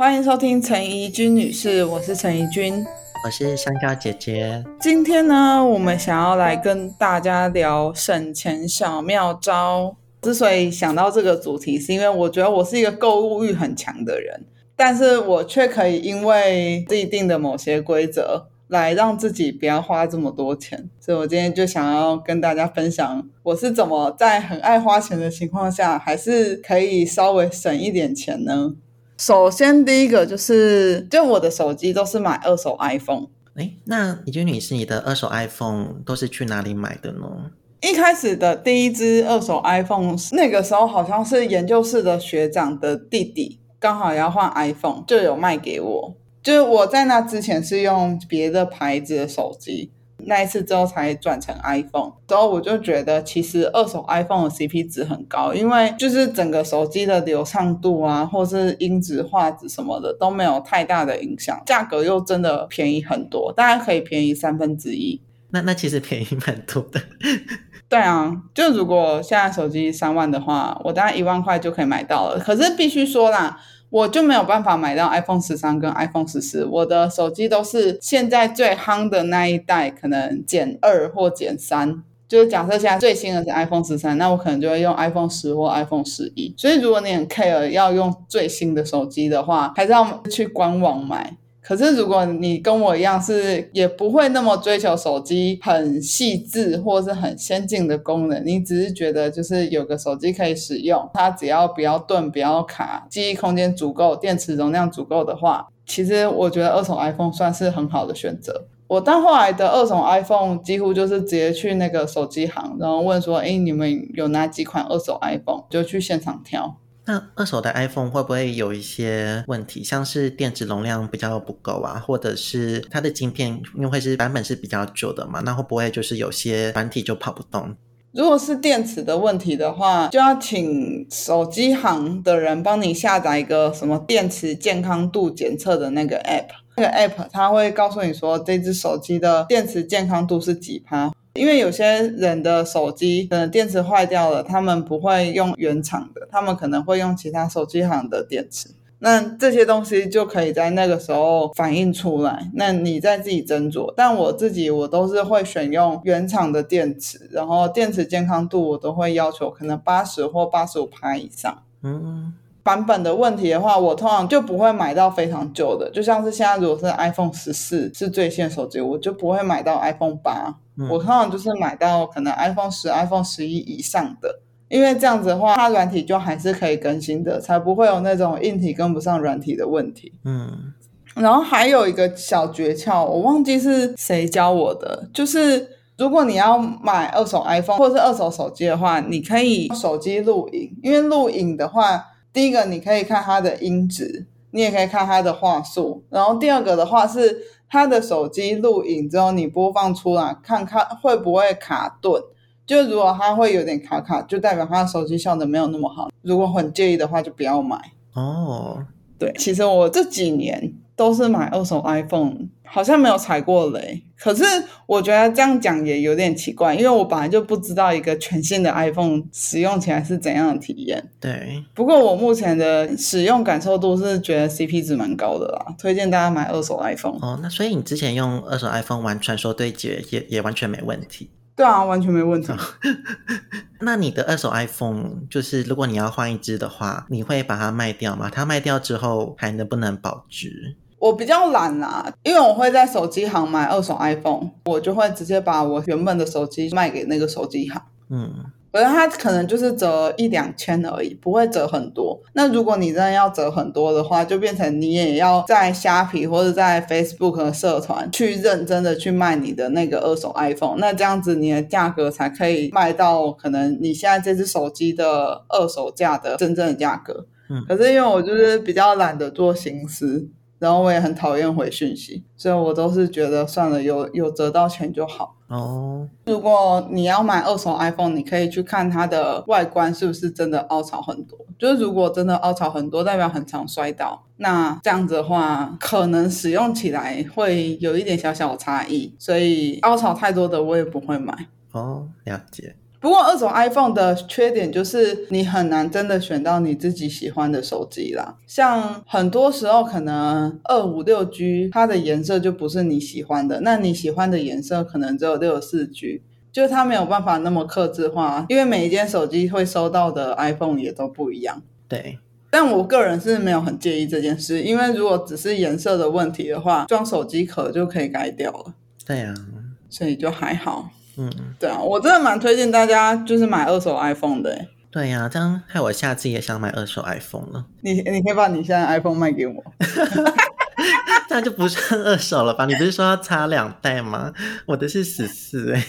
欢迎收听陈怡君女士，我是陈怡君，我是香蕉姐姐。今天呢，我们想要来跟大家聊省钱小妙招。之所以想到这个主题，是因为我觉得我是一个购物欲很强的人，但是我却可以因为既定的某些规则。来让自己不要花这么多钱，所以我今天就想要跟大家分享我是怎么在很爱花钱的情况下，还是可以稍微省一点钱呢？首先，第一个就是，就我的手机都是买二手 iPhone。哎，那李君女士，你的二手 iPhone 都是去哪里买的呢？一开始的第一只二手 iPhone，那个时候好像是研究室的学长的弟弟刚好要换 iPhone，就有卖给我。就是我在那之前是用别的牌子的手机，那一次之后才转成 iPhone。之后我就觉得，其实二手 iPhone 的 CP 值很高，因为就是整个手机的流畅度啊，或是音质、画质什么的都没有太大的影响，价格又真的便宜很多，大概可以便宜三分之一。那那其实便宜蛮多的。对啊，就如果现在手机三万的话，我大概一万块就可以买到了。可是必须说啦。我就没有办法买到 iPhone 十三跟 iPhone 十四，我的手机都是现在最夯的那一代，可能减二或减三。就是假设现在最新的是 iPhone 十三，那我可能就会用 iPhone 十或 iPhone 十一。所以如果你很 care 要用最新的手机的话，还是要去官网买。可是，如果你跟我一样是也不会那么追求手机很细致或是很先进的功能，你只是觉得就是有个手机可以使用，它只要不要顿、不要卡，记忆空间足够、电池容量足够的话，其实我觉得二手 iPhone 算是很好的选择。我到后来的二手 iPhone 几乎就是直接去那个手机行，然后问说：“哎，你们有哪几款二手 iPhone？” 就去现场挑。那二手的 iPhone 会不会有一些问题，像是电池容量比较不够啊，或者是它的晶片因为会是版本是比较旧的嘛？那会不会就是有些软体就跑不动？如果是电池的问题的话，就要请手机行的人帮你下载一个什么电池健康度检测的那个 App，那个 App 它会告诉你说这只手机的电池健康度是几趴。因为有些人的手机可能电池坏掉了，他们不会用原厂的，他们可能会用其他手机行的电池。那这些东西就可以在那个时候反映出来。那你再自己斟酌。但我自己我都是会选用原厂的电池，然后电池健康度我都会要求可能八十或八十五帕以上。嗯。版本的问题的话，我通常就不会买到非常旧的，就像是现在如果是 iPhone 十四是最新手机，我就不会买到 iPhone 八，我通常就是买到可能 iPhone 十、iPhone 十一以上的，因为这样子的话，它软体就还是可以更新的，才不会有那种硬体跟不上软体的问题。嗯，然后还有一个小诀窍，我忘记是谁教我的，就是如果你要买二手 iPhone 或者是二手手机的话，你可以手机录影，因为录影的话。第一个，你可以看它的音质，你也可以看它的话术。然后第二个的话是，它的手机录影之后，你播放出来，看看会不会卡顿。就如果它会有点卡卡，就代表它的手机效能没有那么好。如果很介意的话，就不要买。哦，对，其实我这几年。都是买二手 iPhone，好像没有踩过雷。可是我觉得这样讲也有点奇怪，因为我本来就不知道一个全新的 iPhone 使用起来是怎样的体验。对，不过我目前的使用感受度是觉得 CP 值蛮高的啦，推荐大家买二手 iPhone。哦，那所以你之前用二手 iPhone 玩传说对决也也完全没问题。对啊，完全没问题。那你的二手 iPhone 就是如果你要换一只的话，你会把它卖掉吗？它卖掉之后还能不能保值？我比较懒啦，因为我会在手机行买二手 iPhone，我就会直接把我原本的手机卖给那个手机行。嗯，而它可能就是折一两千而已，不会折很多。那如果你真的要折很多的话，就变成你也要在虾皮或者在 Facebook 的社团去认真的去卖你的那个二手 iPhone，那这样子你的价格才可以卖到可能你现在这只手机的二手价的真正的价格。嗯，可是因为我就是比较懒得做心思。然后我也很讨厌回讯息，所以我都是觉得算了，有有折到钱就好。哦，如果你要买二手 iPhone，你可以去看它的外观是不是真的凹槽很多。就是如果真的凹槽很多，代表很常摔倒，那这样子的话，可能使用起来会有一点小小差异。所以凹槽太多的我也不会买。哦，了解。不过二手 iPhone 的缺点就是你很难真的选到你自己喜欢的手机啦。像很多时候可能二五六 G 它的颜色就不是你喜欢的，那你喜欢的颜色可能只有六十四 G，就它没有办法那么克制化，因为每一间手机会收到的 iPhone 也都不一样。对，但我个人是没有很介意这件事，因为如果只是颜色的问题的话，装手机壳就可以改掉了，对啊，所以就还好。嗯，对啊，我真的蛮推荐大家就是买二手 iPhone 的欸。对呀、这样害我下次也想买二手 iPhone 了，你你可以把你现在 iPhone 卖给我，这样就不算二手了吧？你不是说要插两代吗？我的是十四哎，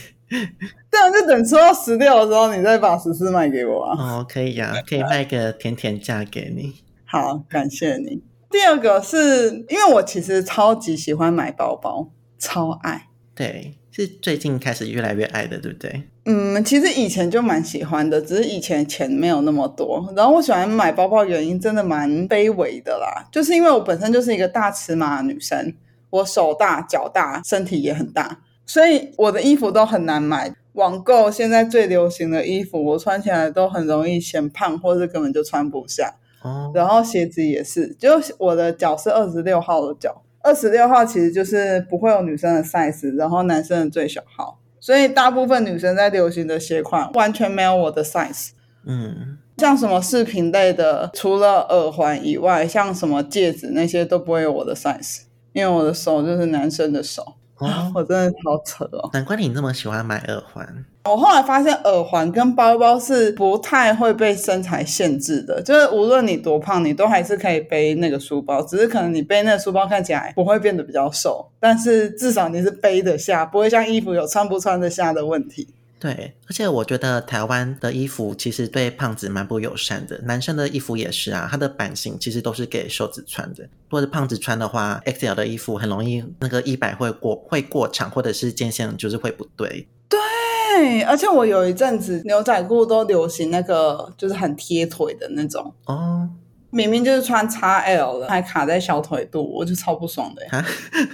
这样就等出到十六的时候，你再把十四卖给我啊。哦，可以呀、可以卖个甜甜价给你。好，感谢你。第二个是因为我其实超级喜欢买包包，超爱。对，是最近开始越来越爱的，对不对？嗯，其实以前就蛮喜欢的，只是以前钱没有那么多。然后我喜欢买包包，原因真的蛮卑微的啦，就是因为我本身就是一个大尺码女生，我手大脚大，身体也很大，所以我的衣服都很难买。网购现在最流行的衣服，我穿起来都很容易显胖，或是根本就穿不下。哦，然后鞋子也是，就是我的脚是二十六号的脚，二十六号其实就是不会有女生的 size，然后男生的最小号，所以大部分女生在流行的鞋款完全没有我的 size。嗯，像什么饰品类的，除了耳环以外，像什么戒指那些都不会有我的 size，因为我的手就是男生的手，哦，我真的好扯哦。难怪你那么喜欢买耳环。我后来发现耳环跟包包是不太会被身材限制的，就是无论你多胖，你都还是可以背那个书包，只是可能你背那个书包看起来不会变得比较瘦，但是至少你是背得下，不会像衣服有穿不穿得下的问题。对，而且我觉得台湾的衣服其实对胖子蛮不友善的，男生的衣服也是啊，它的版型其实都是给瘦子穿的。如果是胖子穿的话，XL 的衣服很容易那个衣摆会过会过长，或者是肩线就是会不对。对，而且我有一阵子牛仔裤都流行那个就是很贴腿的那种，哦，明明就是穿 XL 的，还卡在小腿肚，我就超不爽的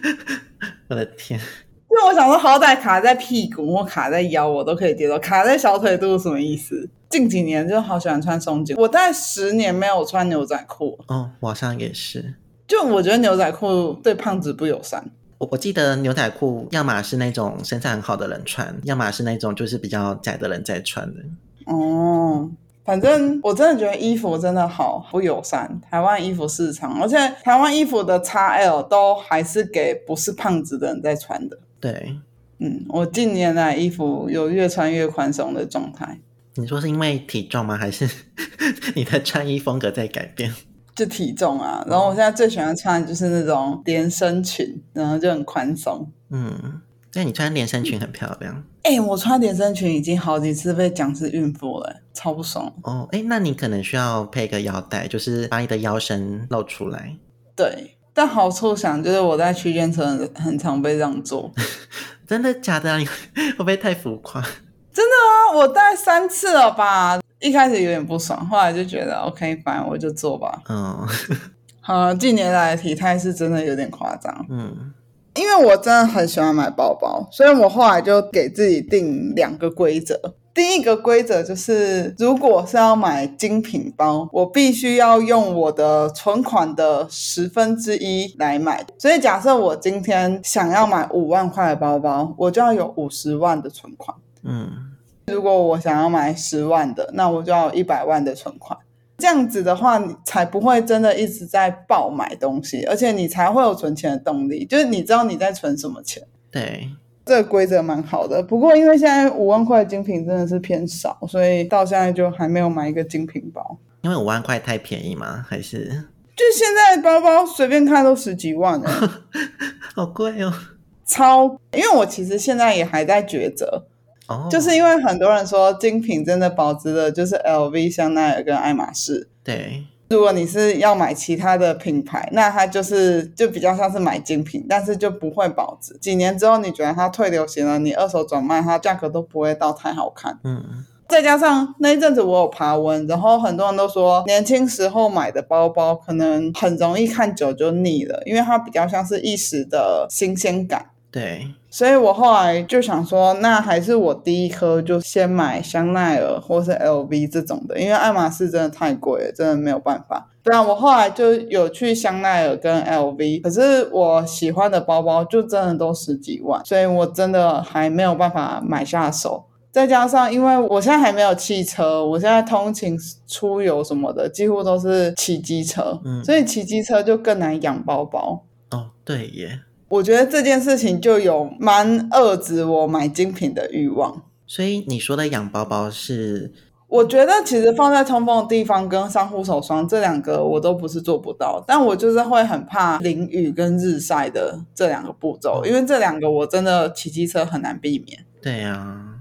我的天，因为我想说，好歹卡在屁股或卡在腰，我都可以接受，卡在小腿肚是什么意思？近几年就好喜欢穿松紧，我大概十年没有穿牛仔裤，哦，我好像也是。就我觉得牛仔裤对胖子不友善。我我记得牛仔裤，要么是那种身材很好的人穿，要么是那种就是比较窄的人在穿的。哦，反正我真的觉得衣服真的好不友善，台湾衣服市场，而且台湾衣服的 XL 都还是给不是胖子的人在穿的。对，嗯，我近年来衣服有越穿越宽松的状态，你说是因为体重吗？还是 你的穿衣风格在改变？就体重啊。然后我现在最喜欢穿的就是那种连身裙，然后就很宽松。嗯，那你穿连身裙很漂亮哎、我穿连身裙已经好几次被讲是孕妇了，超不爽。哦。哎，那你可能需要配个腰带，就是把你的腰身露出来。对，但好处想就是我在区间车很很常被让座。真的假的、啊？你会不会太浮夸？真的啊，我大概三次了吧。一开始有点不爽，后来就觉得 OK，反正我就做吧。嗯 好，近年来的体态是真的有点夸张，嗯因为我真的很喜欢买包包，所以我后来就给自己定两个规则。第一个规则就是，如果是要买精品包，我必须要用我的存款的十分之一来买。所以，假设我今天想要买五万块的包包，我就要有五十万的存款。嗯，如果我想要买十万的，那我就要一百万的存款。这样子的话，你才不会真的一直在爆买东西，而且你才会有存钱的动力。就是你知道你在存什么钱，对，这个规则蛮好的。不过因为现在五万块的精品真的是偏少，所以到现在就还没有买一个精品包。因为五万块太便宜吗？还是就现在包包随便看都十几万了，好贵哦？超。因为我其实现在也还在抉择，哦，就是因为很多人说精品真的保值的，就是 LV、香奈儿跟爱马仕。对，如果你是要买其他的品牌，那它就是就比较像是买精品，但是就不会保值。几年之后，你觉得它退流行了，你二手转卖，它价格都不会到太好看。嗯再加上那一阵子我有爬文，然后很多人都说年轻时候买的包包可能很容易看久就腻了，因为它比较像是一时的新鲜感。对，所以我后来就想说，那还是我第一颗就先买香奈儿或是 LV 这种的，因为爱马仕真的太贵了，真的没有办法。对啊，我后来就有去香奈儿跟 LV，可是我喜欢的包包就真的都十几万，所以我真的还没有办法买下手。再加上，因为我现在还没有汽车，我现在通勤出游什么的，几乎都是骑机车，嗯所以骑机车就更难养包包。哦，对耶。我觉得这件事情就有蛮遏制我买精品的欲望。所以你说的养包包是，我觉得其实放在通风的地方跟上护手霜这两个我都不是做不到，但我就是会很怕淋雨跟日晒的这两个步骤，因为这两个我真的骑机车很难避免。对啊，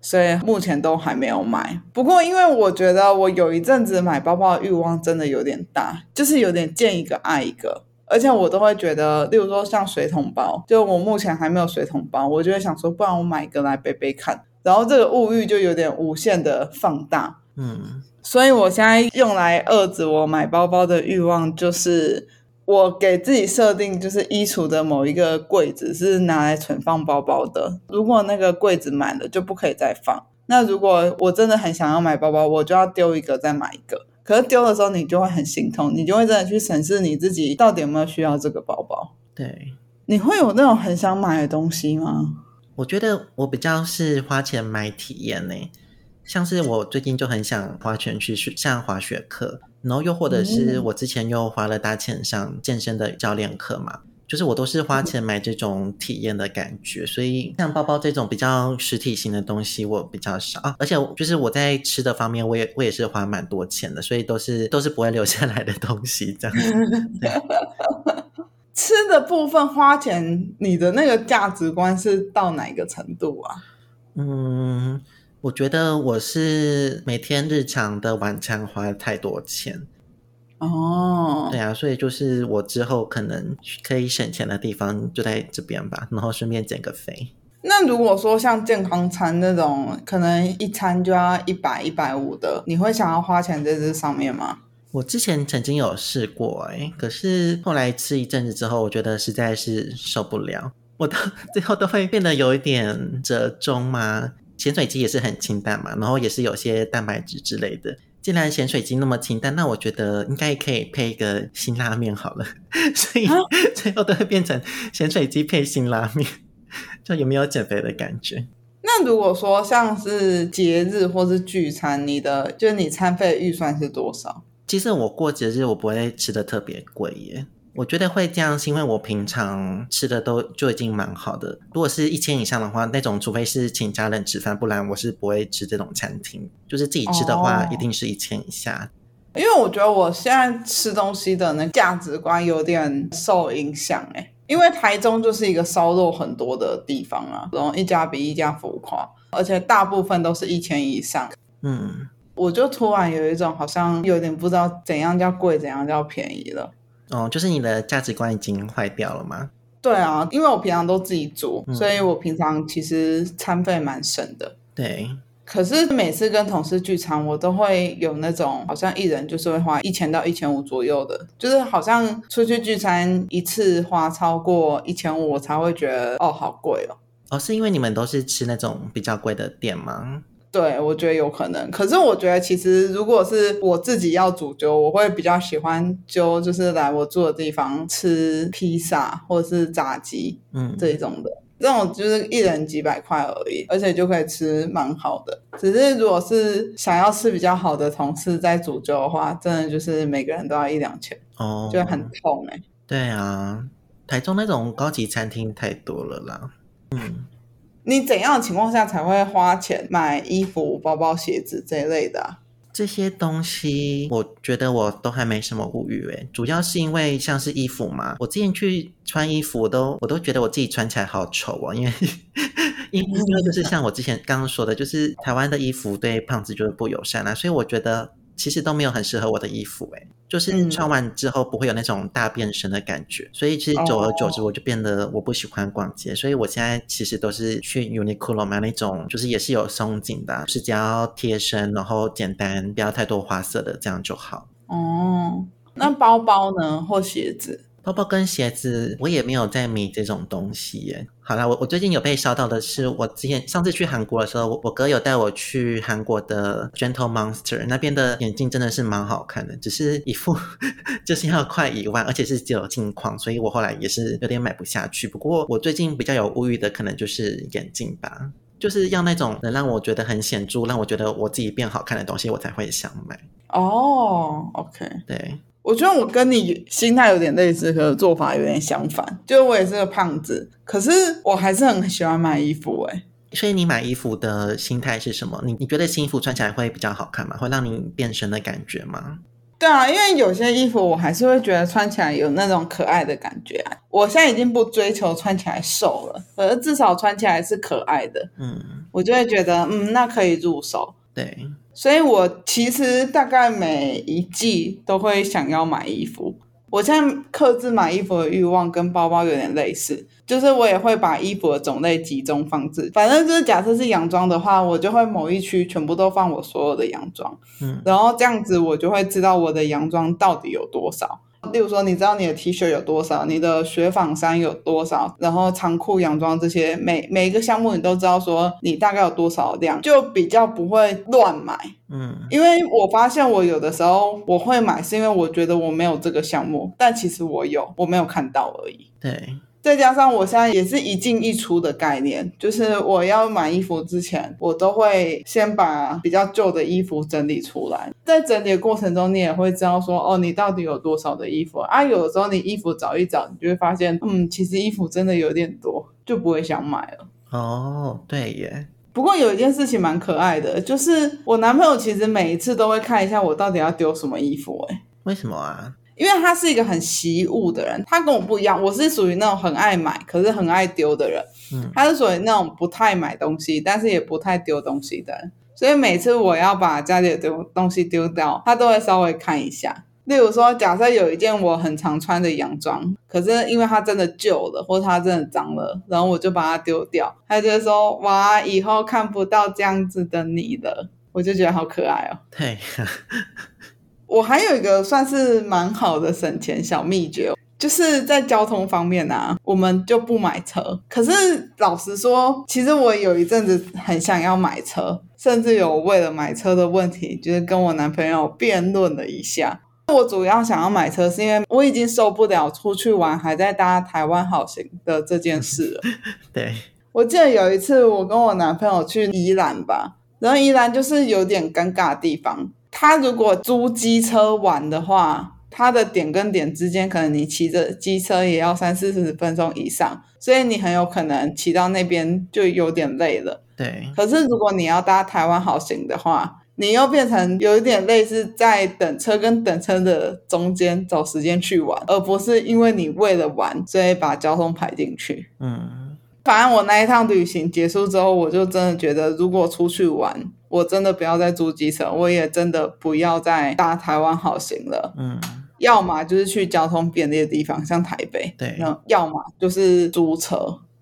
所以目前都还没有买。不过，因为我觉得我有一阵子买包包的欲望真的有点大，就是有点见一个爱一个，而且我都会觉得，例如说像水桶包，就我目前还没有水桶包，我就会想说，不然我买一个来背背看。然后这个物欲就有点无限的放大，嗯，所以我现在用来遏制我买包包的欲望，就是我给自己设定，就是衣橱的某一个柜子是拿来存放包包的。如果那个柜子满了，就不可以再放。那如果我真的很想要买包包，我就要丢一个再买一个。可是丢的时候，你就会很心痛，你就会真的去审视你自己到底有没有需要这个包包。对。你会有那种很想买的东西吗？我觉得我比较是花钱买体验呢，像是我最近就很想花钱去上滑雪课，然后又或者是我之前又花了大钱上健身的教练课嘛，就是我都是花钱买这种体验的感觉，所以像包包这种比较实体型的东西我比较少啊，而且就是我在吃的方面我也我也是花蛮多钱的，所以都是都是不会留下来的东西这样子。吃的部分花钱，你的那个价值观是到哪个程度啊？嗯，我觉得我是每天日常的晚餐花太多钱。哦，对啊，所以就是我之后可能可以省钱的地方就在这边吧，然后顺便减个肥。那如果说像健康餐那种，可能一餐就要一百一百五的，你会想要花钱在这上面吗？我之前曾经有试过、欸，哎，可是后来吃一阵子之后，我觉得实在是受不了，我到 最后都会变得有一点折中嘛。咸水鸡也是很清淡嘛，然后也是有些蛋白质之类的。既然咸水鸡那么清淡，那我觉得应该可以配一个辛拉面好了，所以 最后都会变成咸水鸡配辛拉面，就有没有减肥的感觉？那如果说像是节日或是聚餐，你的就是你餐费预算是多少？其实我过节日我不会吃的特别贵耶，我觉得会这样是因为我平常吃的都就已经蛮好的。如果是一千以上的话，那种除非是请家人吃饭，不然我是不会吃这种餐厅。就是自己吃的话，哦一定是一千以下。因为我觉得我现在吃东西的那价值观有点受影响哎、因为台中就是一个烧肉很多的地方啊，然后一家比一家浮夸，而且大部分都是一千以上。嗯，我就突然有一种好像有点不知道怎样叫贵，怎样叫便宜了。哦，就是你的价值观已经坏掉了吗？对啊，因为我平常都自己煮，嗯所以我平常其实餐费蛮省的。对，可是每次跟同事聚餐，我都会有那种好像一人就是会花一千到一千五左右的，就是好像出去聚餐一次花超过一千五，我才会觉得哦好贵哦。哦，是因为你们都是吃那种比较贵的店吗？对，我觉得有可能。可是我觉得其实如果是我自己要煮粥，我会比较喜欢就，就是来我住的地方吃披萨或者是炸鸡嗯，这一种的。这种就是一人几百块而已，而且就可以吃蛮好的。只是如果是想要吃比较好的同事在煮粥的话，真的就是每个人都要一两千，哦，就很痛哎、对啊，台中那种高级餐厅太多了啦。嗯。你怎样的情况下才会花钱买衣服、包包、鞋子这一类的、啊？这些东西，我觉得我都还没什么物欲诶，主要是因为像是衣服嘛，我之前去穿衣服，我都我都觉得我自己穿起来好丑哦，因为 因为就是像我之前刚刚说的，就是台湾的衣服对胖子就是不友善啊，所以我觉得其实都没有很适合我的衣服诶，就是嗯穿完之后不会有那种大变身的感觉，所以其实久而久之我就变得我不喜欢逛街，所以我现在其实都是去 Uniqlo 买那种，就是也是有松紧的啊，是只要贴身，然后简单，不要太多花色的，这样就好。哦，那包包呢，或鞋子？包包跟鞋子，我也没有在迷这种东西耶。好啦，我我最近有被烧到的是，我之前上次去韩国的时候，我我哥有带我去韩国的 Gentle Monster 那边的眼镜，真的是蛮好看的，只是一副 就是要快一万，而且是只有镜框，所以我后来也是有点买不下去。不过我最近比较有物欲的，可能就是眼镜吧，就是要那种能让我觉得很显著，让我觉得我自己变好看的东西，我才会想买。哦，OK，对，我觉得我跟你心态有点类似，可是做法有点相反。就是我也是个胖子，可是我还是很喜欢买衣服、欸。所以你买衣服的心态是什么？你你觉得新衣服穿起来会比较好看吗？会让你变身的感觉吗？对啊，因为有些衣服我还是会觉得穿起来有那种可爱的感觉啊。我现在已经不追求穿起来瘦了，可是至少穿起来是可爱的，嗯，我就会觉得嗯，那可以入手。对，所以我其实大概每一季都会想要买衣服。我现在克制买衣服的欲望跟包包有点类似，就是我也会把衣服的种类集中放置。反正就是假设是洋装的话，我就会某一区全部都放我所有的洋装，嗯，然后这样子我就会知道我的洋装到底有多少。例如说，你知道你的 T 恤有多少，你的雪纺衫有多少，然后长裤、洋装这些每每一个项目你都知道说你大概有多少量，就比较不会乱买。嗯，因为我发现我有的时候我会买，是因为我觉得我没有这个项目，但其实我有，我没有看到而已。对，再加上我现在也是一进一出的概念，就是我要买衣服之前，我都会先把比较旧的衣服整理出来。在整理的过程中，你也会知道说，哦，你到底有多少的衣服啊？有的时候你衣服找一找，你就会发现，嗯，其实衣服真的有点多，就不会想买了。哦，对耶，不过有一件事情蛮可爱的，就是我男朋友其实每一次都会看一下我到底要丢什么衣服、欸，为什么啊？因为他是一个很惜物的人，他跟我不一样，我是属于那种很爱买，可是很爱丢的人。嗯他是属于那种不太买东西，但是也不太丢东西的人。所以每次我要把家里的丢东西丢掉，他都会稍微看一下。例如说，假设有一件我很常穿的洋装，可是因为它真的旧了，或者它真的脏了，然后我就把它丢掉，他就会说：“哇，以后看不到这样子的你了。”我就觉得好可爱哦。对，我还有一个算是蛮好的省钱小秘诀哦，就是在交通方面啊，我们就不买车。可是老实说，其实我有一阵子很想要买车，甚至有为了买车的问题，就是跟我男朋友辩论了一下。我主要想要买车，是因为我已经受不了出去玩还在搭台湾好行的这件事了。对，我记得有一次，我跟我男朋友去宜兰吧，然后宜兰就是有点尴尬的地方。他如果租机车玩的话，他的点跟点之间，可能你骑着机车也要三四十分钟以上，所以你很有可能骑到那边就有点累了。对，可是如果你要搭台湾好行的话，你又变成有一点类似在等车跟等车的中间找时间去玩，而不是因为你为了玩所以把交通排进去。嗯，反正我那一趟旅行结束之后，我就真的觉得，如果出去玩，我真的不要再租机车，我也真的不要再搭台湾好行了。嗯，要么就是去交通便利的地方，像台北，对然后要么就是租车。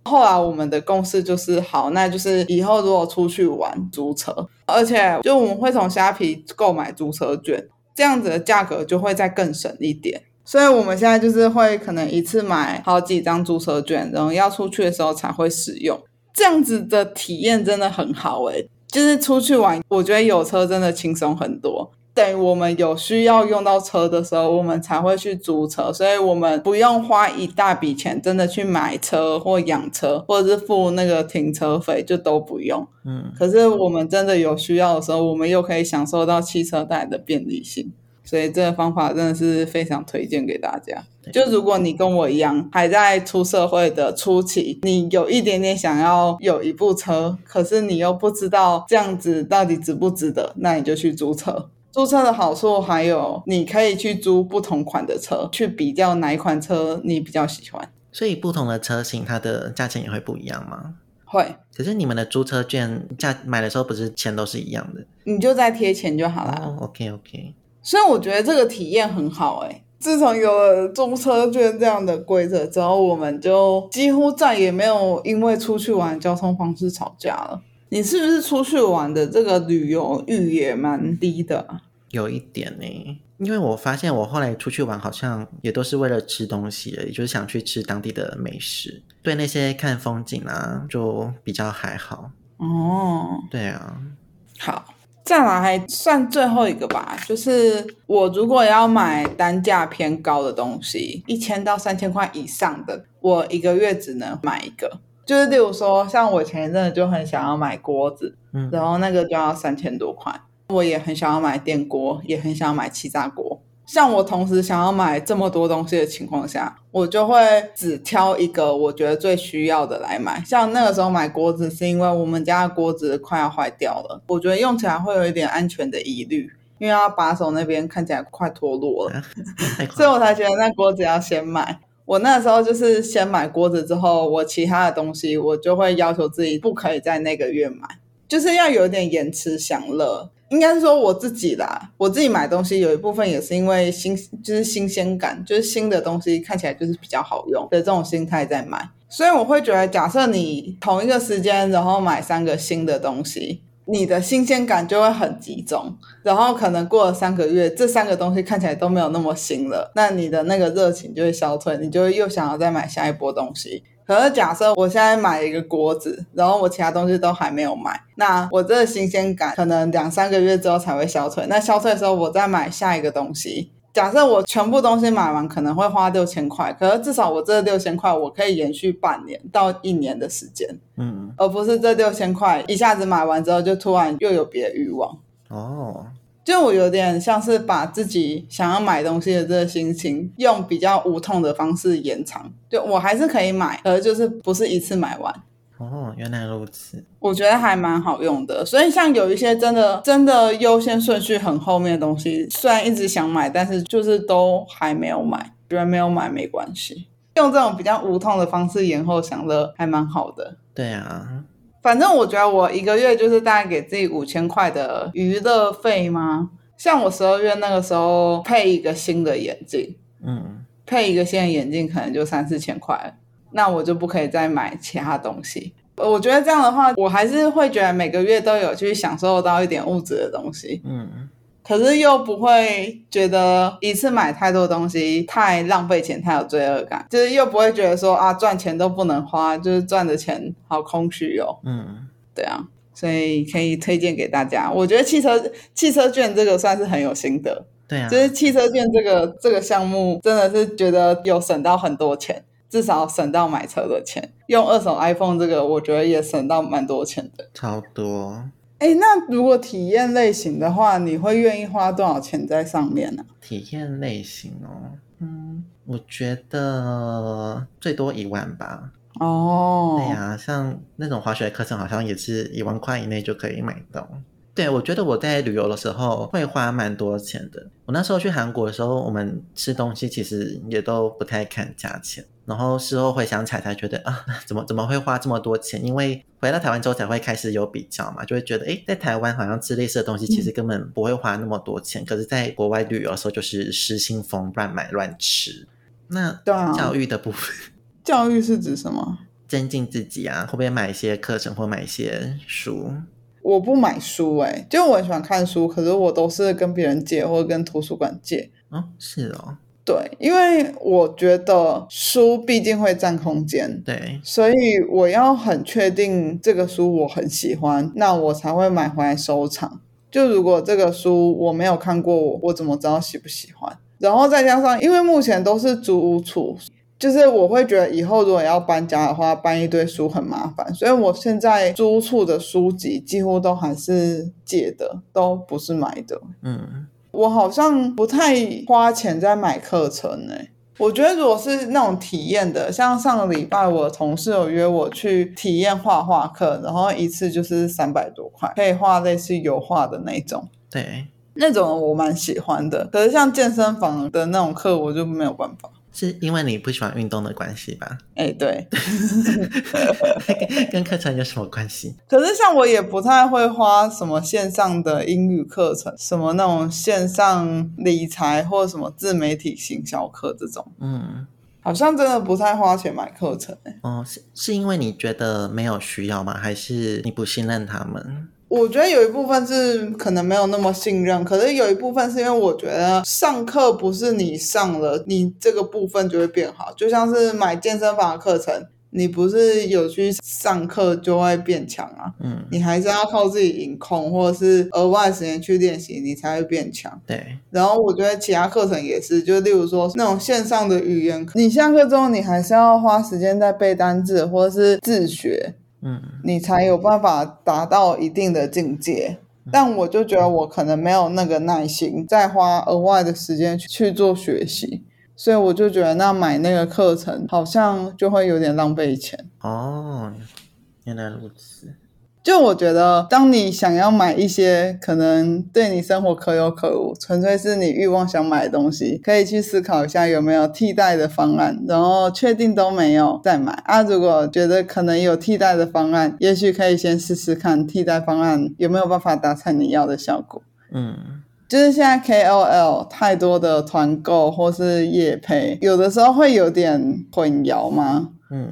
后来我们的共识就是，好，那就是以后如果出去玩租车，而且就我们会从虾皮购买租车券，这样子的价格就会再更省一点。所以我们现在就是会可能一次买好几张租车券，然后要出去的时候才会使用。这样子的体验真的很好诶、就是出去玩，我觉得有车真的轻松很多。等于我们有需要用到车的时候，我们才会去租车，所以我们不用花一大笔钱真的去买车或养车，或者是付那个停车费，就都不用。嗯，可是我们真的有需要的时候，我们又可以享受到汽车带来的便利性，所以这个方法真的是非常推荐给大家。就如果你跟我一样还在出社会的初期，你有一点点想要有一部车，可是你又不知道这样子到底值不值得，那你就去租车。租车的好处还有，你可以去租不同款的车，去比较哪一款车你比较喜欢。所以不同的车型，它的价钱也会不一样吗？会，可是你们的租车券价买的时候不是钱都是一样的？你就再贴钱就好啦。哦，OK OK，所以我觉得这个体验很好哎、自从有了中车券这样的规则之后，我们就几乎再也没有因为出去玩交通方式吵架了。你是不是出去玩的这个旅游欲也蛮低的啊？有一点呢。因为我发现我后来出去玩，好像也都是为了吃东西而已，就是想去吃当地的美食，对那些看风景啊，就比较还好。哦，对啊，好，再来还算最后一个吧，就是我如果要买单价偏高的东西，一千到三千块以上的，我一个月只能买一个。就是例如说，像我前一阵子就很想要买锅子，嗯然后那个就要三千多块。我也很想要买电锅，也很想要买气炸锅。像我同时想要买这么多东西的情况下，我就会只挑一个我觉得最需要的来买。像那个时候买锅子，是因为我们家的锅子快要坏掉了，我觉得用起来会有一点安全的疑虑，因为它把手那边看起来快脱落了。所以我才觉得那锅子要先买。我那时候就是先买锅子之后，我其他的东西我就会要求自己不可以在那个月买，就是要有点延迟享乐。应该是说我自己啦，我自己买东西有一部分也是因为新，就是新鲜感，就是新的东西看起来就是比较好用的这种心态在买。所以我会觉得，假设你同一个时间，然后买三个新的东西，你的新鲜感就会很集中，然后可能过了三个月，这三个东西看起来都没有那么新了，那你的那个热情就会消退，你就会又想要再买下一波东西。可是假设我现在买了一个锅子，然后我其他东西都还没有买，那我这个新鲜感可能两三个月之后才会消退。那消退的时候，我再买下一个东西。假设我全部东西买完，可能会花六千块，可是至少我这六千块我可以延续半年到一年的时间，嗯，而不是这六千块一下子买完之后就突然又有别的欲望。哦，就我有点像是把自己想要买东西的这个心情，用比较无痛的方式延长。就我还是可以买，而就是不是一次买完。哦，原来如此。我觉得还蛮好用的，所以像有一些真的真的优先顺序很后面的东西，虽然一直想买，但是就是都还没有买，觉得没有买没关系。用这种比较无痛的方式延后享乐，还蛮好的。对啊，反正我觉得我一个月就是大概给自己五千块的娱乐费吗？像我十二月那个时候配一个新的眼镜，嗯，配一个新的眼镜可能就三四千块，那我就不可以再买其他东西。我觉得这样的话，我还是会觉得每个月都有去享受到一点物质的东西，嗯，可是又不会觉得一次买太多东西太浪费钱，太有罪恶感，就是又不会觉得说啊赚钱都不能花，就是赚的钱好空虚哦。嗯，对啊，所以可以推荐给大家。我觉得汽车汽车券这个算是很有心得，对啊，就是汽车券这个这个项目真的是觉得有省到很多钱，至少省到买车的钱。用二手 iPhone 这个，我觉得也省到蛮多钱的。超多。哎，那如果体验类型的话，你会愿意花多少钱在上面呢、体验类型哦，嗯，我觉得最多一万吧。哦，对呀、像那种滑雪课程，好像也是一万块以内就可以买到。对，我觉得我在旅游的时候会花蛮多钱的。我那时候去韩国的时候，我们吃东西其实也都不太看价钱，然后事后回想起来才觉得啊，怎么怎么会花这么多钱？因为回到台湾之后才会开始有比较嘛，就会觉得哎，在台湾好像吃类似的东西，其实根本不会花那么多钱，可是在国外旅游的时候就是失心疯，乱买乱吃。那教育的部分。教育是指什么？增进自己啊，会不会买一些课程或买一些书？我不买书、欸，就我很喜欢看书，可是我都是跟别人借或者跟图书馆借。哦，是哦，对，因为我觉得书毕竟会占空间，对，所以我要很确定这个书我很喜欢，那我才会买回来收藏。就如果这个书我没有看过，我我怎么知道喜不喜欢？然后再加上，因为目前都是租屋处，就是我会觉得以后如果要搬家的话，搬一堆书很麻烦，所以我现在租屋处的书籍几乎都还是借的，都不是买的。嗯，我好像不太花钱在买课程呢、我觉得如果是那种体验的，像上个礼拜我同事有约我去体验画画课，然后一次就是三百多块，可以画类似油画的那种，对，那种我蛮喜欢的。可是像健身房的那种课，我就没有办法。是因为你不喜欢运动的关系吧？哎，对。跟课程有什么关系？可是像我也不太会花什么线上的英语课程，什么那种线上理财或什么自媒体行销课这种，嗯，好像真的不太花钱买课程、欸。哦，是是因为你觉得没有需要吗？还是你不信任他们？我觉得有一部分是可能没有那么信任，可是有一部分是因为我觉得上课不是你上了，你这个部分就会变好，就像是买健身房的课程。你不是有去上课就会变强啊？嗯，你还是要靠自己引控，或者是额外时间去练习，你才会变强。对。然后我觉得其他课程也是，就例如说那种线上的语言，你下课之后你还是要花时间在背单字或者是自学，嗯，你才有办法达到一定的境界。但我就觉得我可能没有那个耐心，再花额外的时间去做学习。所以我就觉得，那买那个课程好像就会有点浪费钱哦。原来如此。就我觉得，当你想要买一些可能对你生活可有可无、纯粹是你欲望想买的东西，可以去思考一下有没有替代的方案，然后确定都没有再买啊。如果觉得可能有替代的方案，也许可以先试试看替代方案有没有办法达成你要的效果。嗯。就是现在 KOL 太多的团购或是夜配，有的时候会有点混淆吗？嗯，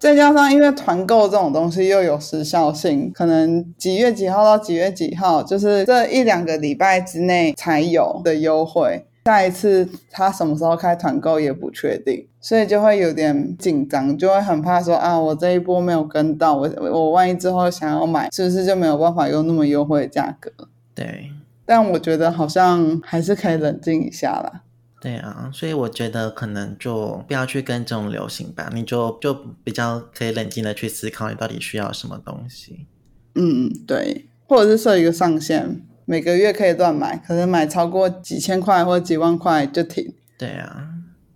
再加上因为团购这种东西又有时效性，可能几月几号到几月几号，就是这一两个礼拜之内才有的优惠，下一次他什么时候开团购也不确定，所以就会有点紧张，就会很怕说啊，我这一波没有跟到，我我万一之后想要买，是不是就没有办法用那么优惠的价格？对。但我觉得好像还是可以冷静一下啦。对啊，所以我觉得可能就不要去跟这种流行吧，你就就比较可以冷静的去思考你到底需要什么东西。嗯，对，或者是设一个上限，每个月可以乱买，可能买超过几千块或者几万块就停。对啊。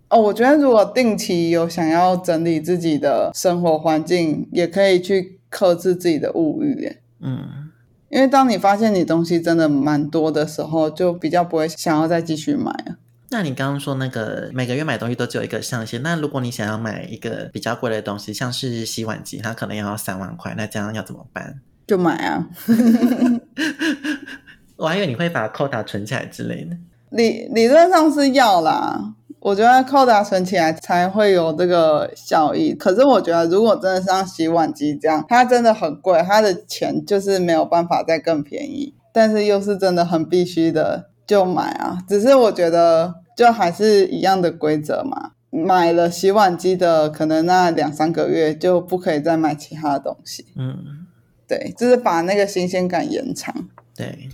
哦，我觉得如果定期有想要整理自己的生活环境，也可以去克制自己的物欲。嗯。因为当你发现你东西真的蛮多的时候，就比较不会想要再继续买了。那你刚刚说那个每个月买东西都只有一个上限，那如果你想要买一个比较贵的东西，像是洗碗机，它可能要三万块，那这样要怎么办？就买啊！我还以为你会把扣打存起来之类的。理理论上是要啦。我觉得扣打存起来才会有这个效益。可是我觉得，如果真的像洗碗机这样，它真的很贵，它的钱就是没有办法再更便宜。但是又是真的很必须的，就买啊。只是我觉得，就还是一样的规则嘛。买了洗碗机的，可能那两三个月就不可以再买其他的东西。嗯，对，就是把那个新鲜感延长。对，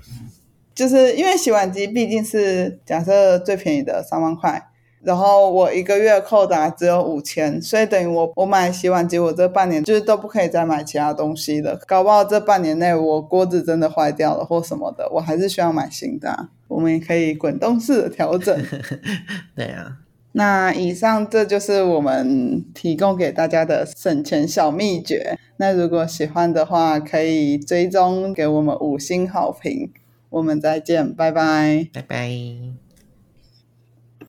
就是因为洗碗机毕竟是假设最便宜的三万块。然后我一个月扣打只有五千，所以等于我我买洗碗机，我这半年就是都不可以再买其他东西了。搞不好这半年内我锅子真的坏掉了或什么的，我还是需要买新的。我们也可以滚动式的调整。对啊，那以上这就是我们提供给大家的省钱小秘诀。那如果喜欢的话，可以追踪给我们五星好评。我们再见，拜拜，拜拜。